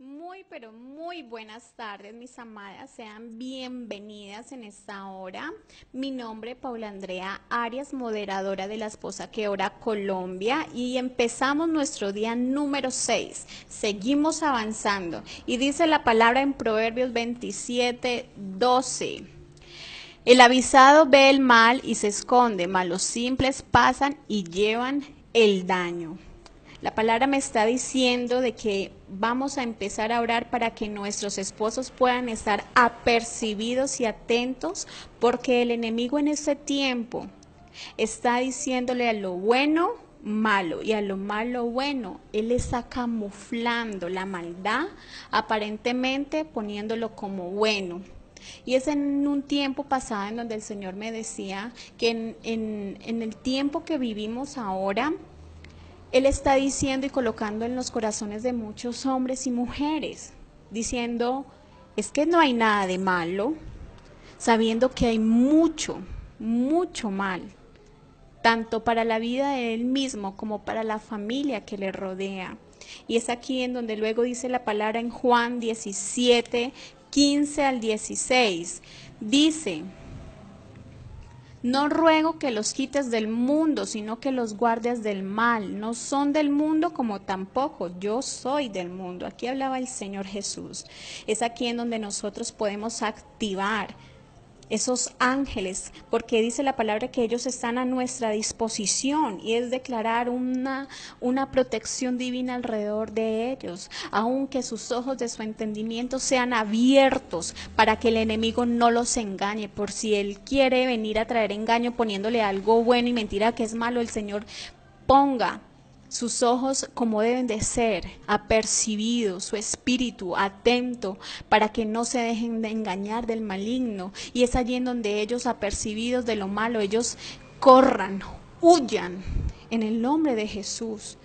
Muy, pero muy buenas tardes, mis amadas. Sean bienvenidas en esta hora. Mi nombre es Paula Andrea Arias, moderadora de la Esposa que Ora Colombia. Y empezamos nuestro día número 6. Seguimos avanzando. Y dice la palabra en Proverbios 27, 12. El avisado ve el mal y se esconde, mas los simples pasan y llevan el daño. La palabra me está diciendo de que vamos a empezar a orar para que nuestros esposos puedan estar apercibidos y atentos, porque el enemigo en este tiempo está diciéndole a lo bueno malo y a lo malo bueno. Él está camuflando la maldad, aparentemente poniéndolo como bueno. Y es en un tiempo pasado en donde el Señor me decía que en, en, en el tiempo que vivimos ahora, él está diciendo y colocando en los corazones de muchos hombres y mujeres, diciendo, es que no hay nada de malo, sabiendo que hay mucho, mucho mal, tanto para la vida de él mismo como para la familia que le rodea. Y es aquí en donde luego dice la palabra en Juan 17, 15 al 16. Dice, no ruego que los quites del mundo, sino que los guardes del mal. No son del mundo como tampoco yo soy del mundo. Aquí hablaba el Señor Jesús. Es aquí en donde nosotros podemos activar esos ángeles, porque dice la palabra que ellos están a nuestra disposición y es declarar una, una protección divina alrededor de ellos, aunque sus ojos de su entendimiento sean abiertos para que el enemigo no los engañe, por si él quiere venir a traer engaño poniéndole algo bueno y mentira que es malo, el Señor ponga sus ojos como deben de ser, apercibidos, su espíritu atento para que no se dejen de engañar del maligno. Y es allí en donde ellos apercibidos de lo malo, ellos corran, huyan en el nombre de Jesús.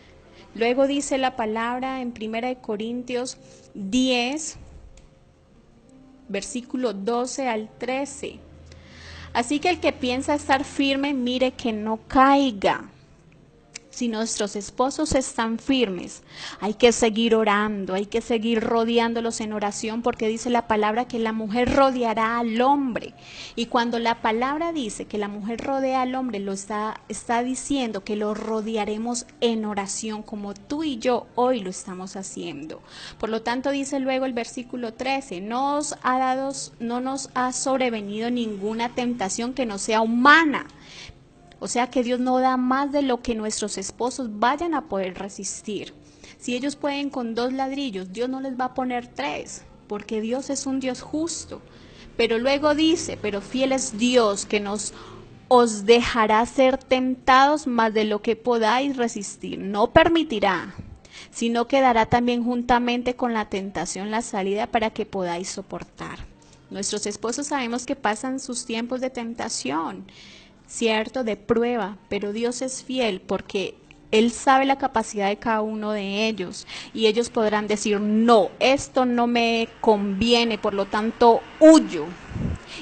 Luego dice la palabra en 1 Corintios 10, versículo 12 al 13. Así que el que piensa estar firme, mire que no caiga si nuestros esposos están firmes, hay que seguir orando, hay que seguir rodeándolos en oración porque dice la palabra que la mujer rodeará al hombre. Y cuando la palabra dice que la mujer rodea al hombre, lo está, está diciendo que lo rodearemos en oración como tú y yo hoy lo estamos haciendo. Por lo tanto, dice luego el versículo 13, no, os ha dado, no nos ha sobrevenido ninguna tentación que no sea humana o sea que Dios no da más de lo que nuestros esposos vayan a poder resistir. Si ellos pueden con dos ladrillos, Dios no les va a poner tres, porque Dios es un Dios justo. Pero luego dice, pero fiel es Dios que nos os dejará ser tentados más de lo que podáis resistir. No permitirá, sino que dará también juntamente con la tentación la salida para que podáis soportar. Nuestros esposos sabemos que pasan sus tiempos de tentación ¿cierto? De prueba, pero Dios es fiel porque Él sabe la capacidad de cada uno de ellos y ellos podrán decir, no, esto no me conviene, por lo tanto, huyo.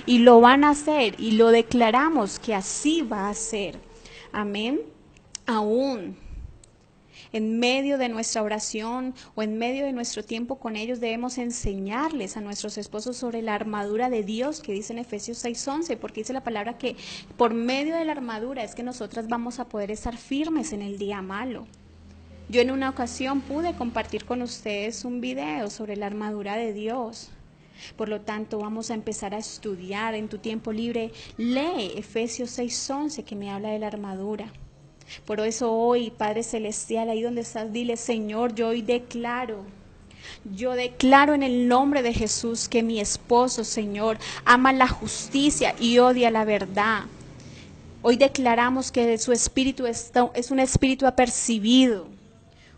Y lo van a hacer y lo declaramos que así va a ser. Amén. Aún en medio de nuestra oración o en medio de nuestro tiempo con ellos debemos enseñarles a nuestros esposos sobre la armadura de Dios que dice en Efesios 6:11, porque dice la palabra que por medio de la armadura es que nosotras vamos a poder estar firmes en el día malo. Yo en una ocasión pude compartir con ustedes un video sobre la armadura de Dios. Por lo tanto, vamos a empezar a estudiar en tu tiempo libre. Lee Efesios 6:11 que me habla de la armadura. Por eso hoy, Padre Celestial, ahí donde estás, dile, Señor, yo hoy declaro. Yo declaro en el nombre de Jesús que mi esposo, Señor, ama la justicia y odia la verdad. Hoy declaramos que su espíritu es un espíritu apercibido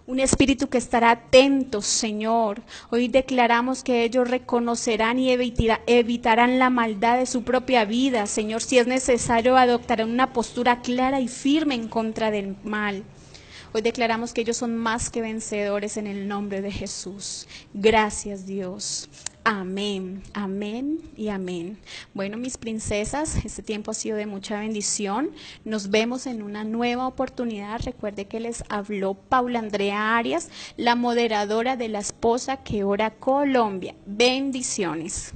un espíritu que estará atento, Señor. Hoy declaramos que ellos reconocerán y evitarán la maldad de su propia vida, Señor. Si es necesario, adoptarán una postura clara y firme en contra del mal. Hoy declaramos que ellos son más que vencedores en el nombre de Jesús. Gracias, Dios. Amén, amén y amén. Bueno, mis princesas, este tiempo ha sido de mucha bendición. Nos vemos en una nueva oportunidad. Recuerde que les habló Paula Andrea Arias, la moderadora de la esposa que ora Colombia. Bendiciones.